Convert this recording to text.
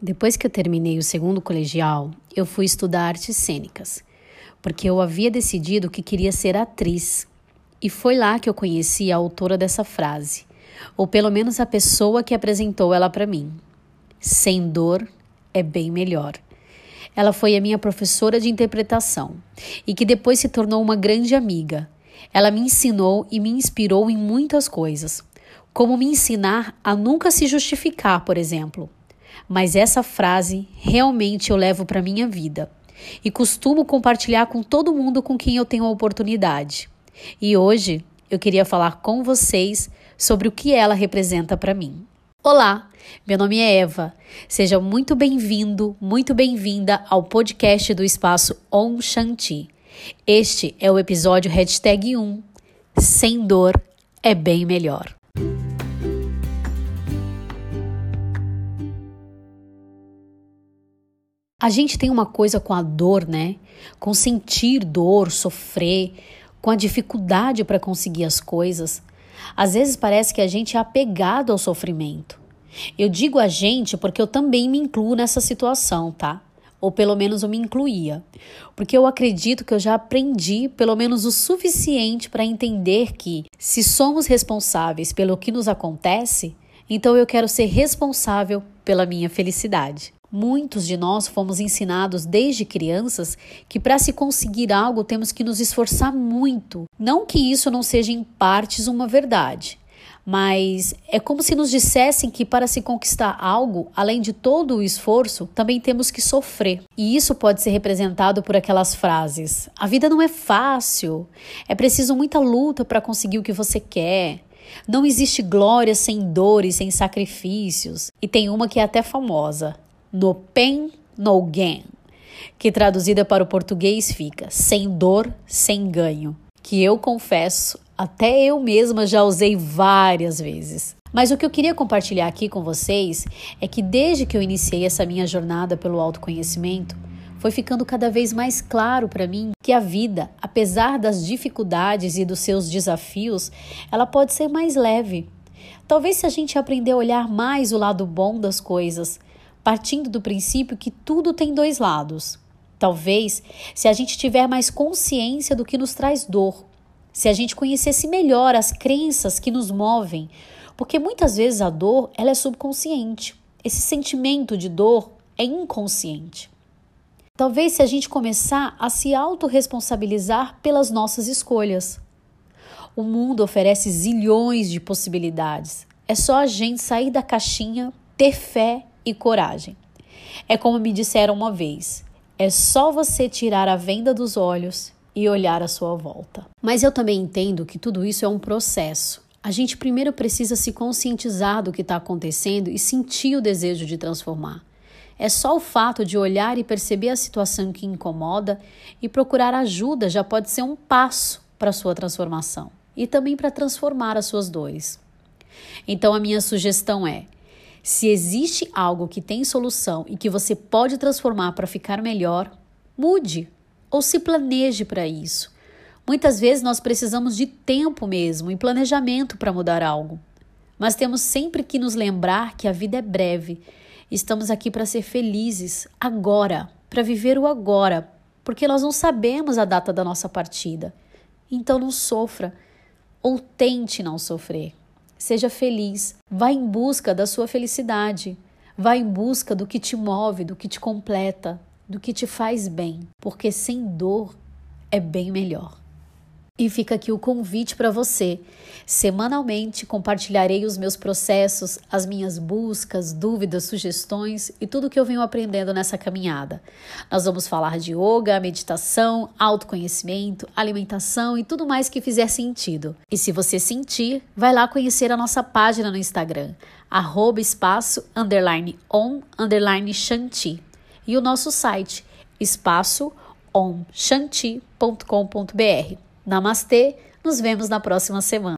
Depois que eu terminei o segundo colegial, eu fui estudar artes cênicas, porque eu havia decidido que queria ser atriz. E foi lá que eu conheci a autora dessa frase, ou pelo menos a pessoa que apresentou ela para mim. Sem dor é bem melhor. Ela foi a minha professora de interpretação e que depois se tornou uma grande amiga. Ela me ensinou e me inspirou em muitas coisas, como me ensinar a nunca se justificar, por exemplo mas essa frase realmente eu levo para minha vida e costumo compartilhar com todo mundo com quem eu tenho a oportunidade. E hoje eu queria falar com vocês sobre o que ela representa para mim. Olá, meu nome é Eva. Seja muito bem-vindo, muito bem-vinda ao podcast do Espaço On Shanti. Este é o episódio hashtag 1. Sem dor é bem melhor. A gente tem uma coisa com a dor, né? Com sentir dor, sofrer, com a dificuldade para conseguir as coisas. Às vezes parece que a gente é apegado ao sofrimento. Eu digo a gente porque eu também me incluo nessa situação, tá? Ou pelo menos eu me incluía. Porque eu acredito que eu já aprendi pelo menos o suficiente para entender que, se somos responsáveis pelo que nos acontece, então eu quero ser responsável pela minha felicidade. Muitos de nós fomos ensinados desde crianças que para se conseguir algo temos que nos esforçar muito. Não que isso não seja em partes uma verdade, mas é como se nos dissessem que para se conquistar algo, além de todo o esforço, também temos que sofrer. E isso pode ser representado por aquelas frases: a vida não é fácil, é preciso muita luta para conseguir o que você quer. Não existe glória sem dores, sem sacrifícios. E tem uma que é até famosa: no pain, no gain, que traduzida para o português fica sem dor, sem ganho, que eu confesso, até eu mesma já usei várias vezes. Mas o que eu queria compartilhar aqui com vocês é que desde que eu iniciei essa minha jornada pelo autoconhecimento, foi ficando cada vez mais claro para mim que a vida, apesar das dificuldades e dos seus desafios, ela pode ser mais leve. Talvez se a gente aprender a olhar mais o lado bom das coisas, partindo do princípio que tudo tem dois lados. Talvez, se a gente tiver mais consciência do que nos traz dor, se a gente conhecesse melhor as crenças que nos movem, porque muitas vezes a dor ela é subconsciente. Esse sentimento de dor é inconsciente. Talvez se a gente começar a se autorresponsabilizar pelas nossas escolhas. O mundo oferece zilhões de possibilidades. É só a gente sair da caixinha, ter fé e coragem. É como me disseram uma vez: é só você tirar a venda dos olhos e olhar à sua volta. Mas eu também entendo que tudo isso é um processo. A gente primeiro precisa se conscientizar do que está acontecendo e sentir o desejo de transformar. É só o fato de olhar e perceber a situação que incomoda e procurar ajuda já pode ser um passo para sua transformação e também para transformar as suas dores. Então, a minha sugestão é: se existe algo que tem solução e que você pode transformar para ficar melhor, mude ou se planeje para isso. Muitas vezes nós precisamos de tempo mesmo e planejamento para mudar algo. Mas temos sempre que nos lembrar que a vida é breve. Estamos aqui para ser felizes agora, para viver o agora, porque nós não sabemos a data da nossa partida. Então não sofra ou tente não sofrer. Seja feliz. Vá em busca da sua felicidade. Vá em busca do que te move, do que te completa, do que te faz bem, porque sem dor é bem melhor. E fica aqui o convite para você. Semanalmente compartilharei os meus processos, as minhas buscas, dúvidas, sugestões e tudo que eu venho aprendendo nessa caminhada. Nós vamos falar de yoga, meditação, autoconhecimento, alimentação e tudo mais que fizer sentido. E se você sentir, vai lá conhecer a nossa página no Instagram, arroba espaço, underline on, underline shanti. E o nosso site, espaço onshanti.com.br. Namastê, nos vemos na próxima semana.